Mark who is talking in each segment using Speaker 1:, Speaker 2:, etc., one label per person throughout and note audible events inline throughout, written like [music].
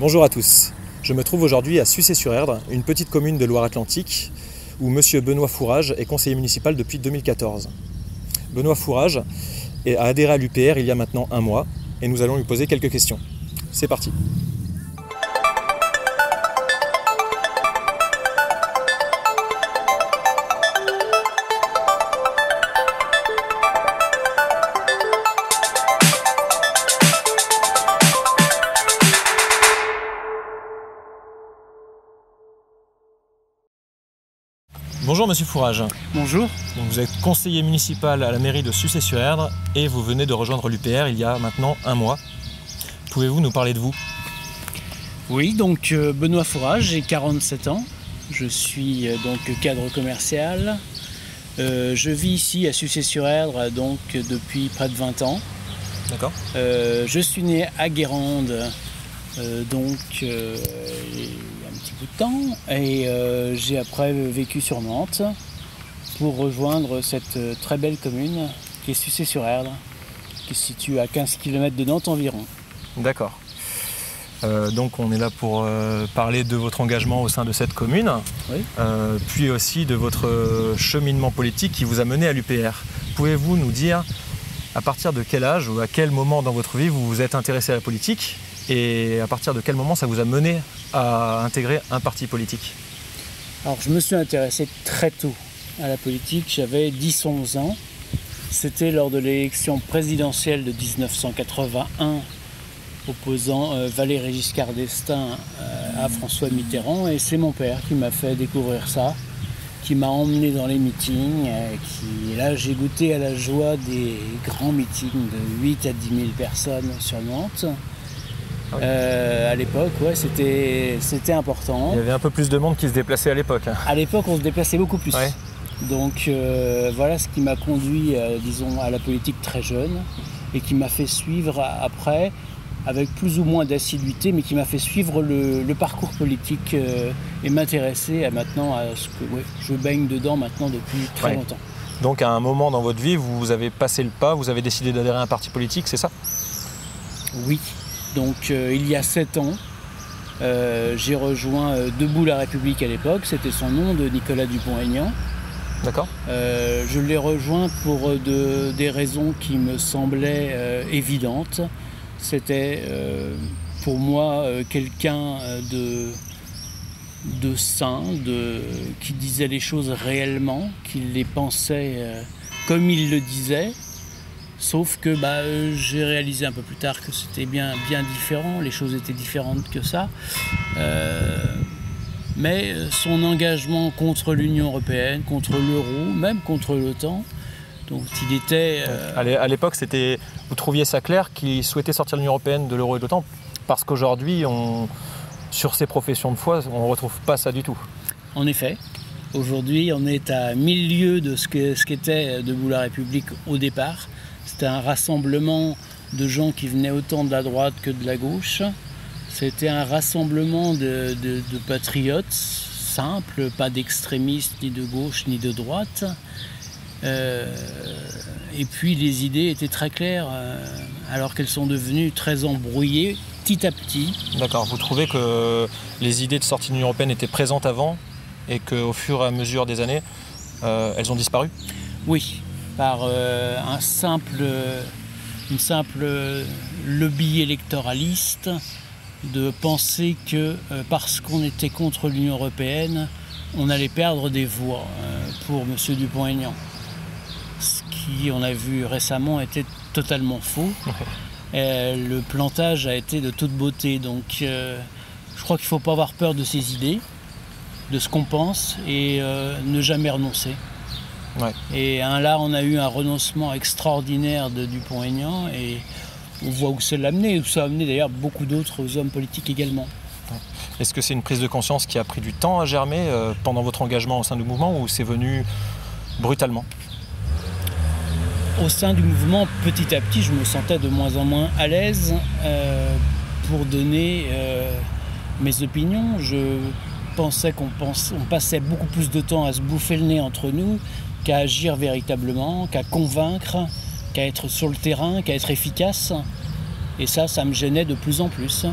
Speaker 1: Bonjour à tous. Je me trouve aujourd'hui à Sucé-sur-Erdre, une petite commune de Loire-Atlantique, où M. Benoît Fourage est conseiller municipal depuis 2014. Benoît Fourage a adhéré à l'UPR il y a maintenant un mois, et nous allons lui poser quelques questions. C'est parti. Bonjour Monsieur Fourage.
Speaker 2: Bonjour.
Speaker 1: Donc, vous êtes conseiller municipal à la mairie de Sucé-sur-Erdre et vous venez de rejoindre l'UPR il y a maintenant un mois. Pouvez-vous nous parler de vous?
Speaker 2: Oui, donc euh, Benoît Fourage, j'ai 47 ans. Je suis euh, donc cadre commercial. Euh, je vis ici à Sucé-sur-Erdre donc depuis près de 20 ans.
Speaker 1: D'accord.
Speaker 2: Euh, je suis né à Guérande euh, donc un petit bout de temps et euh, j'ai après vécu sur Nantes pour rejoindre cette euh, très belle commune qui est Sucé-sur-Erdre qui se situe à 15 km de Nantes environ.
Speaker 1: D'accord. Euh, donc on est là pour euh, parler de votre engagement au sein de cette commune,
Speaker 2: Oui.
Speaker 1: euh, puis aussi de votre cheminement politique qui vous a mené à l'UPR. Pouvez-vous nous dire à partir de quel âge ou à quel moment dans votre vie vous vous êtes intéressé à la politique et à partir de quel moment ça vous a mené à intégrer un parti politique
Speaker 2: Alors je me suis intéressé très tôt à la politique, j'avais 10-11 ans. C'était lors de l'élection présidentielle de 1981 opposant euh, Valéry Giscard d'Estaing euh, à François Mitterrand et c'est mon père qui m'a fait découvrir ça, qui m'a emmené dans les meetings, euh, qui là j'ai goûté à la joie des grands meetings de 8 à 10 000 personnes sur Nantes.
Speaker 1: Oui.
Speaker 2: Euh, à l'époque, ouais, c'était c'était important.
Speaker 1: Il y avait un peu plus de monde qui se déplaçait à l'époque. hein.
Speaker 2: À l'époque, on se déplaçait beaucoup plus.
Speaker 1: Ouais.
Speaker 2: Donc euh, voilà ce qui m'a conduit, euh, disons, à la politique très jeune et qui m'a fait suivre après, avec plus ou moins d'assiduité, mais qui m'a fait suivre le, le parcours politique euh, et m'intéresser à maintenant à ce que ouais, je baigne dedans maintenant depuis très
Speaker 1: Ouais.
Speaker 2: longtemps.
Speaker 1: Donc à un moment dans votre vie, vous avez passé le pas, vous avez décidé d'adhérer à un parti politique, c'est ça?
Speaker 2: Oui. Donc euh, il y a sept ans, euh, j'ai rejoint euh, Debout la République à l'époque, c'était son nom de Nicolas Dupont-Aignan.
Speaker 1: D'accord
Speaker 2: je l'ai rejoint pour de- des raisons qui me semblaient évidentes. C'était pour moi quelqu'un de, de sain, de, qui disait les choses réellement, qui les pensait comme il le disait. Sauf que bah, euh, j'ai réalisé un peu plus tard que c'était bien, bien différent, les choses étaient différentes que ça. Euh, mais euh, son engagement contre l'Union européenne, contre l'euro, même contre l'OTAN, donc il était... euh,
Speaker 1: À l'é- À l'époque, c'était, vous trouviez ça clair qu'il souhaitait sortir l'Union Européenne, de l'euro et de l'OTAN? Parce qu'aujourd'hui, on, sur ces professions de foi, on ne retrouve pas ça du tout.
Speaker 2: En effet, aujourd'hui on est à mille lieues de ce que- ce qu'était Debout la République au départ. C'était un rassemblement de gens qui venaient autant de la droite que de la gauche. C'était un rassemblement de, de- de patriotes simples, pas d'extrémistes ni de gauche ni de droite. Euh, et puis les idées étaient très claires, euh, alors qu'elles sont devenues très embrouillées petit à petit.
Speaker 1: D'accord. Vous trouvez que les idées de sortie de l'Union Européenne étaient présentes avant et qu'au fur et à mesure des années, euh, elles ont disparu?
Speaker 2: Oui, par euh, un simple, une simple lobby électoraliste de penser que euh, parce qu'on était contre l'Union européenne, on allait perdre des voix euh, pour M. Dupont-Aignan. Ce qui, on a vu récemment, était totalement faux. Euh, le plantage a été de toute beauté. Donc euh, je crois qu'il ne faut pas avoir peur de ses idées, de ce qu'on pense et euh, ne jamais renoncer.
Speaker 1: Ouais.
Speaker 2: Et un, là, on a eu un renoncement extraordinaire de Dupont-Aignan et on voit où ça l'a amené, où ça a amené d'ailleurs beaucoup d'autres hommes politiques également.
Speaker 1: Est-ce que c'est une prise de conscience qui a pris du temps à germer euh, pendant votre engagement au sein du mouvement ou c'est venu brutalement?
Speaker 2: Au sein du mouvement, petit à petit, je me sentais de moins en moins à l'aise euh, pour donner euh, mes opinions. Je pensais qu'on passait beaucoup plus de temps à se bouffer le nez entre nous qu'à agir véritablement, qu'à convaincre, qu'à être sur le terrain, qu'à être efficace. Et ça, ça me gênait de plus en plus.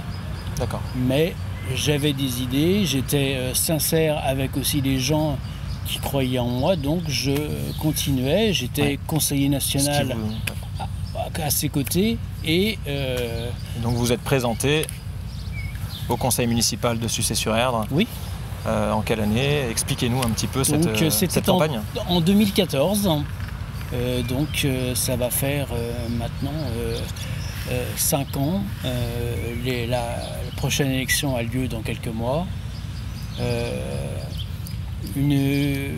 Speaker 1: D'accord.
Speaker 2: Mais j'avais des idées, j'étais euh, sincère avec aussi les gens qui croyaient en moi, donc je continuais. J'étais
Speaker 1: Ouais.
Speaker 2: conseiller national à ses côtés et euh,
Speaker 1: Donc vous êtes présenté au conseil municipal de Sucé-sur-Erdre.
Speaker 2: Oui.
Speaker 1: Euh, en quelle année Expliquez-nous un petit peu cette,
Speaker 2: donc
Speaker 1: euh, cette campagne.
Speaker 2: en 2014. Euh, donc ça va faire maintenant 5 ans. Les- la, la prochaine élection a lieu dans quelques mois. Une,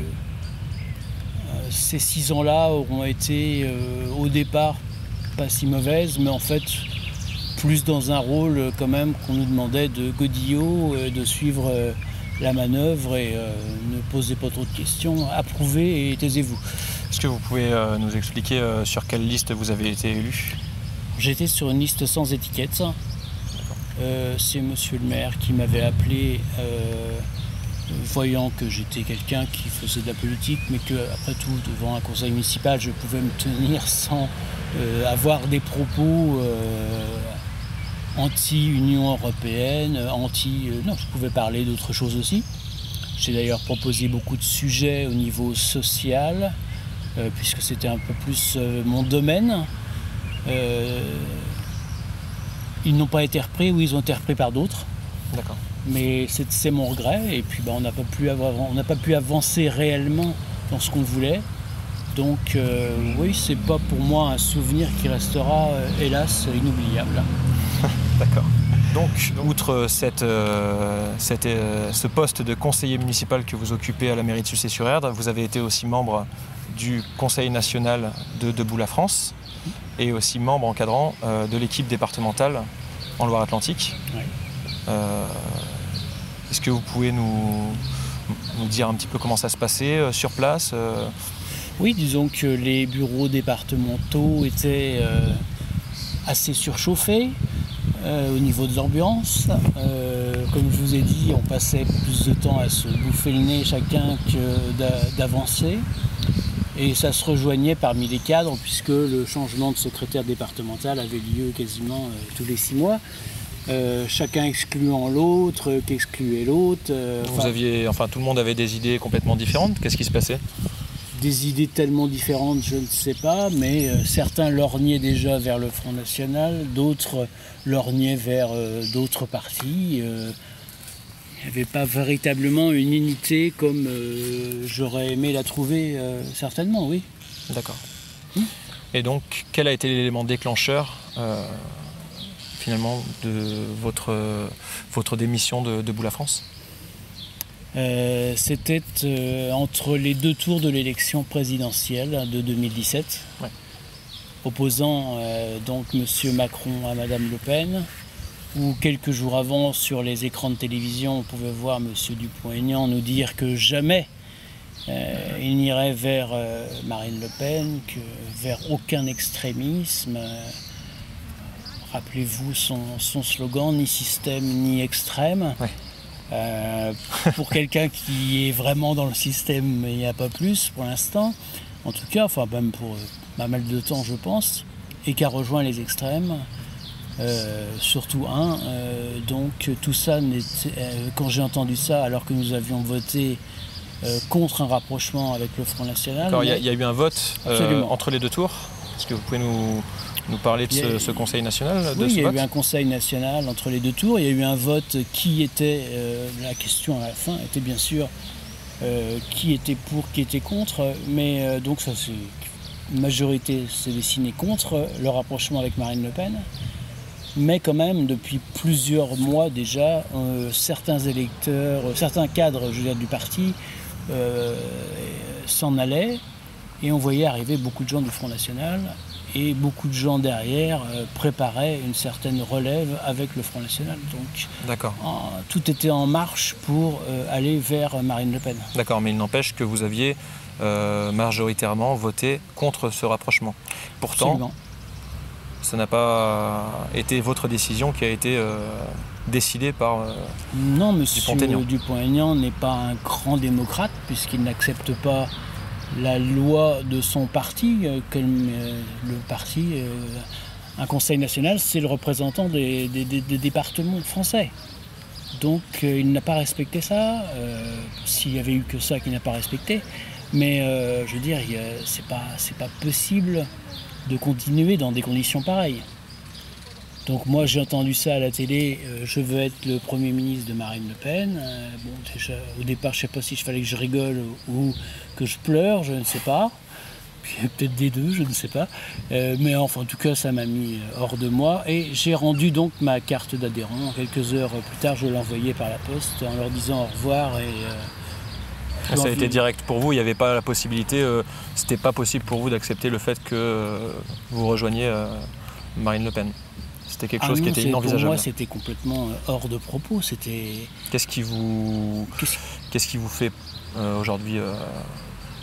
Speaker 2: ces 6 ans-là auront été au départ pas si mauvaises, mais en fait plus dans un rôle quand même qu'on nous demandait de godillot, de suivre la manœuvre et euh, ne posez pas trop de questions, approuvez et taisez-vous.
Speaker 1: Est-ce que vous pouvez euh, nous expliquer euh, sur quelle liste vous avez été élu?
Speaker 2: J'étais sur une liste sans étiquette. C'est monsieur le maire qui m'avait appelé, voyant que j'étais quelqu'un qui faisait de la politique, mais que après tout, devant un conseil municipal, je pouvais me tenir sans avoir des propos anti-Union européenne, anti. euh, non, je pouvais parler d'autres choses aussi. J'ai d'ailleurs proposé beaucoup de sujets au niveau social, euh, puisque c'était un peu plus euh, mon domaine. Euh, ils n'ont pas été repris ou ils ont été repris par d'autres.
Speaker 1: D'accord.
Speaker 2: Mais c'est mon regret. Et puis bah, on n'a pas, pu avoir- on n'a pas pu avancer réellement dans ce qu'on voulait. Donc euh, oui, c'est pas pour moi un souvenir qui restera euh, hélas inoubliable. [laughs]
Speaker 1: D'accord. Donc, outre cette, euh, cette, euh, ce poste de conseiller municipal que vous occupez à la mairie de Sucé-sur-Erdre, vous avez été aussi membre du Conseil national de Debout la France et aussi membre encadrant euh, de l'équipe départementale en Loire-Atlantique. Est-ce que vous pouvez nous, nous dire un petit peu comment ça se passait sur place
Speaker 2: Oui, disons que les bureaux départementaux étaient assez surchauffés euh, au niveau de l'ambiance. Euh, comme je vous ai dit, on passait plus de temps à se bouffer le nez chacun que d'a- d'avancer. Et ça se rejoignait parmi les cadres puisque le changement de secrétaire départemental avait lieu quasiment euh, tous les six mois. Chacun excluant l'autre, qu'excluait l'autre.
Speaker 1: Vous aviez, enfin, tout le monde avait des idées complètement différentes. Qu'est-ce qui se passait?
Speaker 2: Des idées tellement différentes, je ne sais pas, mais euh, certains lorgnaient déjà vers le Front National, d'autres lorgnaient vers euh, d'autres partis. euh, il n'y avait pas véritablement une unité comme euh, j'aurais aimé la trouver, euh, certainement, oui.
Speaker 1: D'accord.
Speaker 2: Hmm.
Speaker 1: Et donc, quel a été l'élément déclencheur euh, finalement de votre, votre démission de, de Bout la France?
Speaker 2: Euh, C'était euh, entre les deux tours de l'élection présidentielle de 2017,
Speaker 1: Ouais.
Speaker 2: opposant euh, donc M. Macron à Mme Le Pen, où quelques jours avant, sur les écrans de télévision, on pouvait voir M. Dupont-Aignan nous dire que jamais il n'irait vers Marine Le Pen, que vers aucun extrémisme. Rappelez-vous son, son slogan, ni système ni extrême.
Speaker 1: Ouais.
Speaker 2: Euh, pour quelqu'un qui est vraiment dans le système, il n'y a pas plus pour l'instant. En tout cas, enfin même pour euh, pas mal de temps, je pense, et qui a rejoint les extrêmes. Euh, surtout un. Euh, donc tout ça, quand j'ai entendu ça, alors que nous avions voté contre un rapprochement avec le Front National,
Speaker 1: Alors, il y, a- y eu un vote entre les deux tours. Est-ce que vous pouvez nous, nous parler de ce, ce Conseil national de
Speaker 2: Oui, il y a
Speaker 1: vote
Speaker 2: eu un conseil national entre les deux tours. Il y a eu un vote qui était, euh, la question à la fin était bien sûr euh, qui était pour, qui était contre. Mais euh, donc ça, c'est une majorité s'est dessinée contre le rapprochement avec Marine Le Pen. Mais quand même, depuis plusieurs mois déjà, certains électeurs, certains cadres, je veux dire, du parti s'en allaient et on voyait arriver beaucoup de gens du Front National et beaucoup de gens derrière euh, préparaient une certaine relève avec le Front National. Donc en- tout était en marche pour euh, aller vers Marine Le Pen.
Speaker 1: D'accord, mais il n'empêche que vous aviez euh, majoritairement voté contre ce rapprochement. Pourtant,
Speaker 2: Absolument.
Speaker 1: ça n'a pas été votre décision qui a été euh, décidée par. euh,
Speaker 2: Non, monsieur.
Speaker 1: Dupont-Aignan
Speaker 2: n'est pas un grand démocrate puisqu'il n'accepte pas la loi de son parti, euh, comme euh, le parti euh, Un conseil national, c'est le représentant des, départements français. Donc il n'a pas respecté ça. S'il y avait eu que ça qu'il n'a pas respecté. Mais je veux dire, c'est pas, pas possible de continuer dans des conditions pareilles. Donc moi j'ai entendu ça à la télé, euh, je veux être le Premier ministre de Marine Le Pen. Euh, bon, au départ je ne sais pas si je fallait que je rigole ou que je pleure, je ne sais pas. [laughs] Peut-être des deux, je ne sais pas. Euh, mais enfin en tout cas ça m'a mis hors de moi. Et j'ai rendu donc ma carte d'adhérent. Quelques heures plus tard je l'ai envoyée par la poste en leur disant au revoir et
Speaker 1: ah, ça a été direct pour vous, il n'y avait pas la possibilité, c'était pas possible pour vous d'accepter le fait que vous rejoigniez Marine Le Pen. C'était quelque chose ah qui était inenvisageable. Pour
Speaker 2: moi, c'était complètement euh, hors de propos. C'était.
Speaker 1: Qu'est-ce qui vous, qu'est-ce qui vous fait euh, aujourd'hui euh,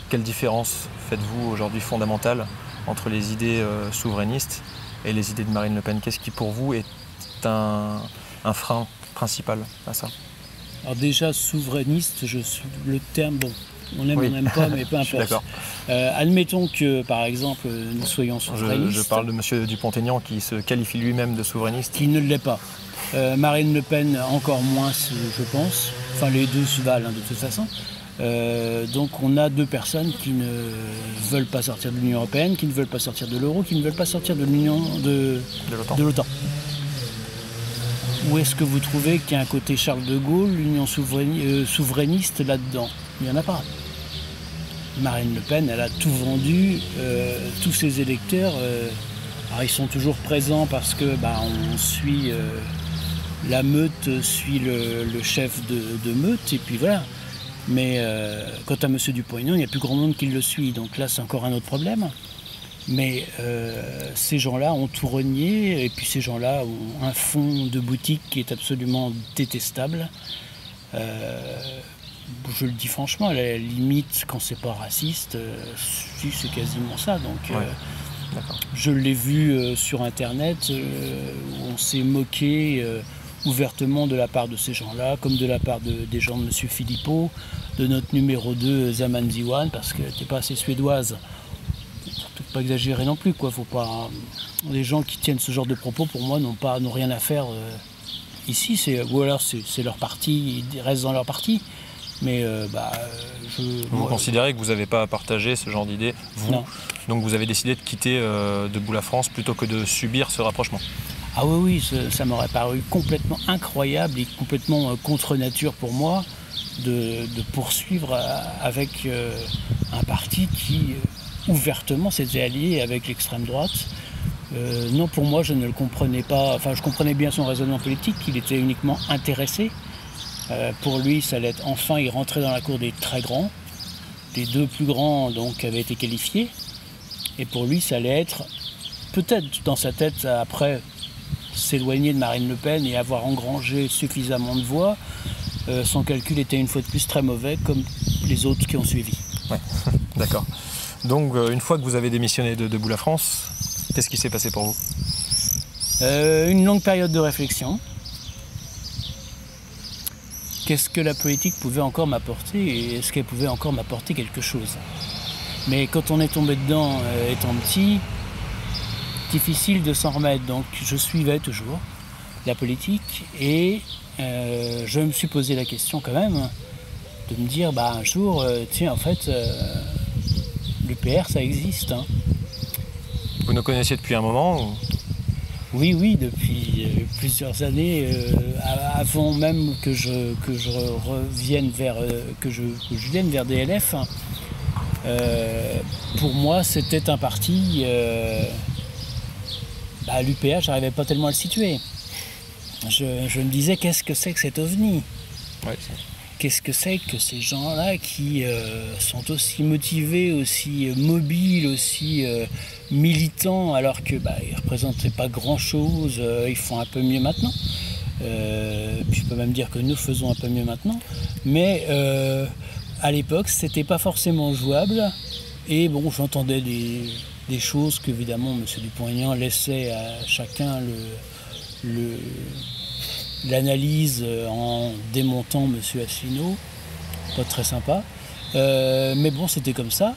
Speaker 1: Quelle différence faites-vous aujourd'hui fondamentale entre les idées souverainistes et les idées de Marine Le Pen? Qu'est-ce qui pour vous est un, frein principal à ça?
Speaker 2: Alors déjà souverainiste, je le terme bon on aime, on n'aime pas, mais [laughs] peu importe. Euh, admettons que, par exemple, nous soyons souverainistes.
Speaker 1: Je, parle de M. Dupont-Aignan qui se qualifie lui-même de souverainiste.
Speaker 2: Qui ne l'est pas. Euh, Marine Le Pen, encore moins, je pense. Enfin, les deux se valent hein, de toute façon. Euh, donc on a deux personnes qui ne veulent pas sortir de l'Union Européenne, qui ne veulent pas sortir de l'euro, qui ne veulent pas sortir de l'Union de, de l'OTAN. Où est-ce que vous trouvez qu'il y a un côté Charles de Gaulle, l'Union souverainiste là-dedans? Il n'y en a pas. Marine Le Pen, elle a tout vendu, euh, tous ses électeurs, euh, ils sont toujours présents parce que bah, on suit euh, la meute, suit le, chef de, meute, et puis voilà. Mais quant à M. Dupont-Aignan, il n'y a plus grand monde qui le suit, donc là c'est encore un autre problème. Mais ces gens-là ont tout renié, et puis ces gens-là ont un fond de boutique qui est absolument détestable je le dis franchement, à la limite, quand c'est pas raciste, euh, c'est quasiment ça. Donc, euh, je l'ai vu euh, sur Internet, où on s'est moqué ouvertement de la part de ces gens-là, comme de la part des gens de M. Philippot, de notre numéro 2, Zaman Ziwan, parce qu'elle n'était pas assez suédoise. Faut pas exagérer non plus, quoi. Faut pas. Les gens qui tiennent ce genre de propos, pour moi, n'ont pas, n'ont rien à faire ici. ou alors c'est leur parti, ils restent dans leur parti. Mais euh, bah,
Speaker 1: je, vous considérez que vous n'avez pas à partager ce genre d'idées, vous Donc vous avez décidé de quitter euh, Debout la France plutôt que de subir ce rapprochement
Speaker 2: Ah oui, oui, ça, m'aurait paru complètement incroyable et complètement euh, contre nature pour moi de, poursuivre avec un parti qui ouvertement s'était allié avec l'extrême droite. non, pour moi, je ne le comprenais pas. Enfin, je comprenais bien son raisonnement politique, qu'il était uniquement intéressé euh, pour lui, ça allait être enfin, il rentrait dans la cour des très grands. Les deux plus grands donc avaient été qualifiés. Et pour lui, ça allait être peut-être dans sa tête après s'éloigner de Marine Le Pen et avoir engrangé suffisamment de voix. Euh, son calcul était une fois de plus très mauvais, comme les autres qui ont suivi.
Speaker 1: Ouais, [laughs] d'accord. Donc, euh, une fois que vous avez démissionné de Debout la France, qu'est-ce qui s'est passé pour vous?
Speaker 2: Une longue période de réflexion qu'est-ce que la politique pouvait encore m'apporter et est-ce qu'elle pouvait encore m'apporter quelque chose. Mais quand on est tombé dedans euh, étant petit, difficile de s'en remettre. Donc je suivais toujours la politique et euh, je me suis posé la question quand même de me dire bah un jour, euh, tiens en fait l'UPR ça existe. Hein.
Speaker 1: Vous nous connaissiez depuis un moment
Speaker 2: oui, oui, depuis euh, plusieurs années, euh, avant même que je, je revienne vers, euh, que je, vienne vers DLF. Hein. pour moi, c'était un parti. Bah, L'UPA, j'arrivais pas tellement à le situer. Je, me disais, qu'est-ce que c'est que cet ovni? Qu'est-ce que c'est que ces gens-là qui sont aussi motivés, aussi mobiles, aussi militants alors que bah, ils représentaient pas grand-chose, euh, ils font un peu mieux maintenant. Euh, je peux même dire que nous faisons un peu mieux maintenant. Mais euh, à l'époque, c'était pas forcément jouable. Et bon, j'entendais des, choses qu'évidemment M. Dupont-Aignan laissait à chacun l'analyse en démontant M. Asselineau. Pas très sympa. mais bon, c'était comme ça.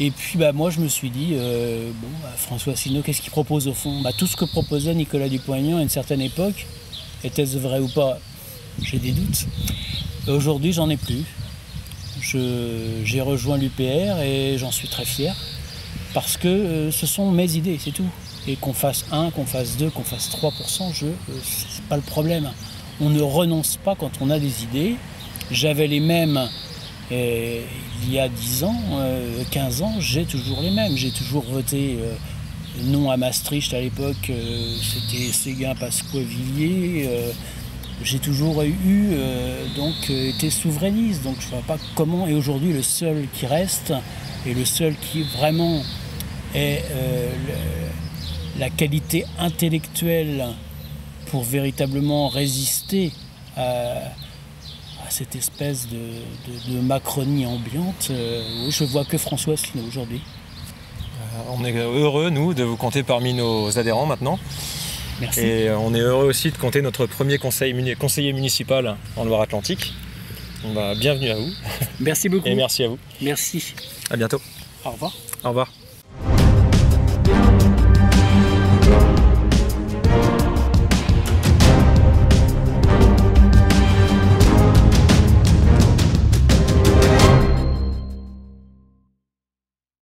Speaker 2: Et puis bah, moi je me suis dit, euh, bon, bah, François Asselineau, qu'est-ce qu'il propose au fond? Bah, Tout ce que proposait Nicolas Dupont-Aignan à une certaine époque, était-ce vrai ou pas? J'ai des doutes. Aujourd'hui j'en ai plus. J'ai rejoint l'UPR et j'en suis très fier parce que euh, ce sont mes idées, c'est tout. Et qu'on fasse 1, qu'on fasse 2, qu'on fasse 3%, je, euh, c'est pas le problème. On ne renonce pas quand on a des idées. J'avais les mêmes et il y a 10 ans, 15 euh, ans, j'ai toujours les mêmes. J'ai toujours voté euh, non à Maastricht à l'époque, euh, c'était Séguin Pasqua-Villiers. j'ai toujours eu, donc, été souverainiste. Donc je ne vois pas comment. Et aujourd'hui, le seul qui reste, et le seul qui vraiment est la qualité intellectuelle pour véritablement résister à cette espèce de, Macronie ambiante. Euh, je vois que François Asselineau aujourd'hui.
Speaker 1: Euh, on est heureux, nous, de vous compter parmi nos adhérents maintenant.
Speaker 2: Merci.
Speaker 1: Et euh, on est heureux aussi de compter notre premier conseil, conseiller municipal en Loire-Atlantique. bienvenue à vous.
Speaker 2: Merci beaucoup.
Speaker 1: Et merci à vous.
Speaker 2: Merci.
Speaker 1: À bientôt.
Speaker 2: Au revoir.
Speaker 1: Au revoir.